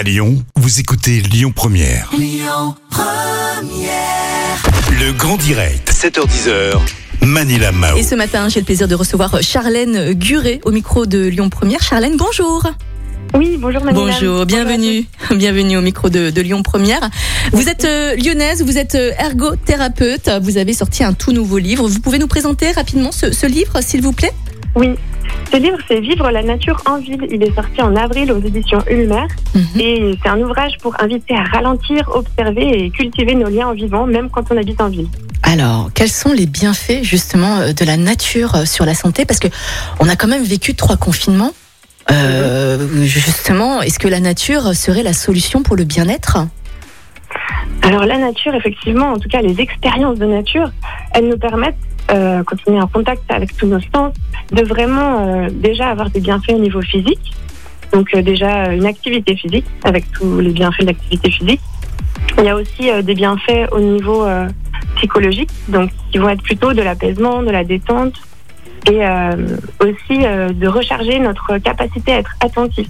À Lyon, vous écoutez Lyon Première. Le grand direct, 7h10h. Manila Mao. Et ce matin, j'ai le plaisir de recevoir Charlène Guret au micro de Lyon Première. Charlène, bonjour. Oui, bonjour Manila. Bonjour, bienvenue. Bienvenue au micro de, de Lyon Première. Vous êtes euh, lyonnaise, vous êtes euh, ergothérapeute. Vous avez sorti un tout nouveau livre. Vous pouvez nous présenter rapidement ce, ce livre, s'il vous plaît? Oui, ce livre, c'est Vivre la nature en ville. Il est sorti en avril aux éditions Ulmer. Mhm. Et c'est un ouvrage pour inviter à ralentir, observer et cultiver nos liens en vivant, même quand on habite en ville. Alors, quels sont les bienfaits justement euh, de la nature euh, sur la santé? Parce que on a quand même vécu trois confinements. Euh, justement, est-ce que la nature serait la solution pour le bien-être? Alors la nature, effectivement, en tout cas les expériences de nature, elles nous permettent, euh, en contact avec tous nos sens, de vraiment euh, déjà avoir des bienfaits au niveau physique. Donc euh, déjà euh, une activité physique, avec tous les bienfaits de l'activité physique. Il y a aussi des bienfaits au niveau psychologique, donc qui vont être plutôt de l'apaisement, de la détente, et aussi de recharger notre capacité à être attentif.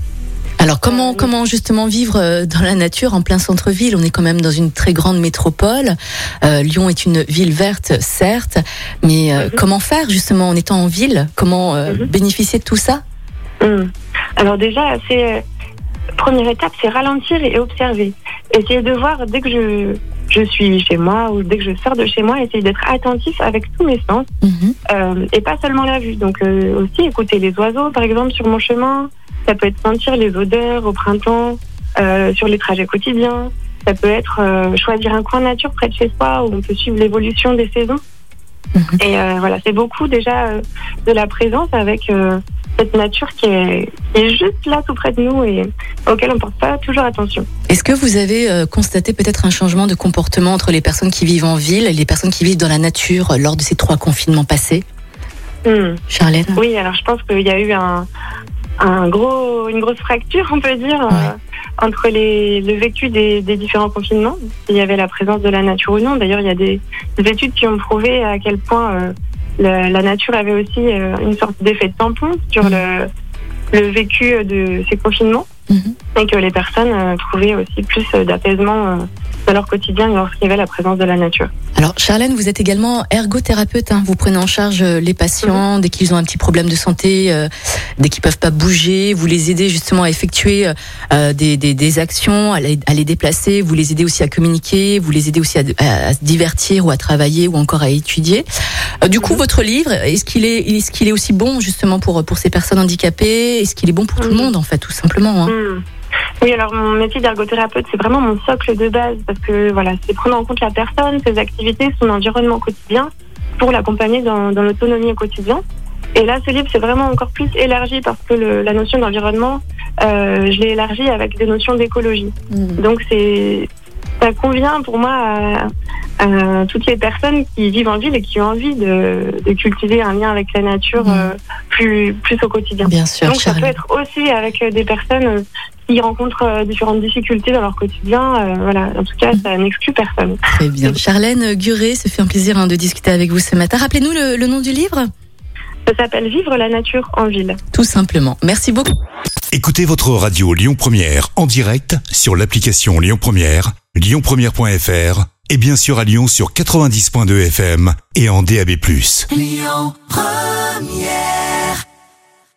Alors comment Euh, comment justement vivre euh, dans la nature en plein centre-ville? On est quand même dans une très grande métropole. Euh, Lyon est une ville verte, certes, mais euh, Mhm. comment faire justement en étant en ville? Comment euh, Mhm. bénéficier de tout ça? Hum. Alors déjà, c'est première étape, c'est ralentir et observer. Essayer de voir dès que je, je suis chez moi ou dès que je sors de chez moi, essayer d'être attentif avec tous mes sens Mhm. et pas seulement la vue. Donc aussi écouter les oiseaux, par exemple, sur mon chemin. Ça peut être sentir les odeurs au printemps, euh, sur les trajets quotidiens. Ça peut être euh, choisir un coin nature près de chez soi où on peut suivre l'évolution des saisons. Mhm. Et euh, voilà, c'est beaucoup déjà de la présence avec cette nature qui est, qui est juste là tout près de nous et auquel on porte pas toujours attention. Est-ce que vous avez constaté peut-être un changement de comportement entre les personnes qui vivent en ville et les personnes qui vivent dans la nature lors de ces trois confinements passés? Hmm. Charlène? Oui, alors je pense qu'il y a eu un, un gros, une grosse fracture, on peut dire, Ouais. euh, entre les, le vécu des, des différents confinements. S'il y avait la présence de la nature ou non. D'ailleurs, il y a des, des études qui ont prouvé à quel point euh, la, la nature avait aussi euh, une sorte d'effet de tampon sur Mhm. le, le vécu de ces confinements. Mhm. et que les personnes euh, trouvaient aussi plus euh, d'apaisement dans leur quotidien lorsqu'il y avait la présence de la nature. Alors Charlène, vous êtes également ergothérapeute. hein. Vous prenez en charge euh, les patients dès qu'ils ont un petit problème de santé, euh, dès qu'ils peuvent pas bouger. Vous les aidez justement à effectuer euh, des, des, des actions, à les, à les déplacer. Vous les aidez aussi à communiquer. Vous les aidez aussi à, à- à se divertir ou à travailler ou encore à étudier. Euh, du coup, Mhm. votre livre, est-ce qu'il est, est-ce qu'il est aussi bon justement pour pour ces personnes handicapées? Est-ce qu'il est bon pour tout le Mhm. monde en fait, tout simplement hein? Oui, alors mon métier d'ergothérapeute, c'est vraiment mon socle de base parce que voilà, c'est prendre en compte la personne, ses activités, son environnement quotidien pour l'accompagner dans, dans l'autonomie au quotidien. Et là, ce livre, c'est vraiment encore plus élargi parce que le- la notion d'environnement, euh, je l'ai élargi avec des notions d'écologie. Mhm. Donc c'est ça convient pour moi à, à toutes les personnes qui vivent en ville et qui ont envie de, de cultiver un lien avec la nature Mhm. euh, plus plus au quotidien. Bien sûr, Donc ça peut être aussi avec des personnes qui rencontrent euh, différentes difficultés dans leur quotidien. euh, voilà, en tout cas, ça n'exclut personne. Très bien. Charlène Guret, ça fait un plaisir hein, de discuter avec vous ce matin. Rappelez-nous le, le nom du livre? Ça s'appelle Vivre la nature en ville. Tout simplement. Merci beaucoup. Écoutez votre radio Lyon Première en direct sur l'application Lyon Première, lyonpremière.fr et bien sûr à Lyon sur 90.2 FM et en DAB+.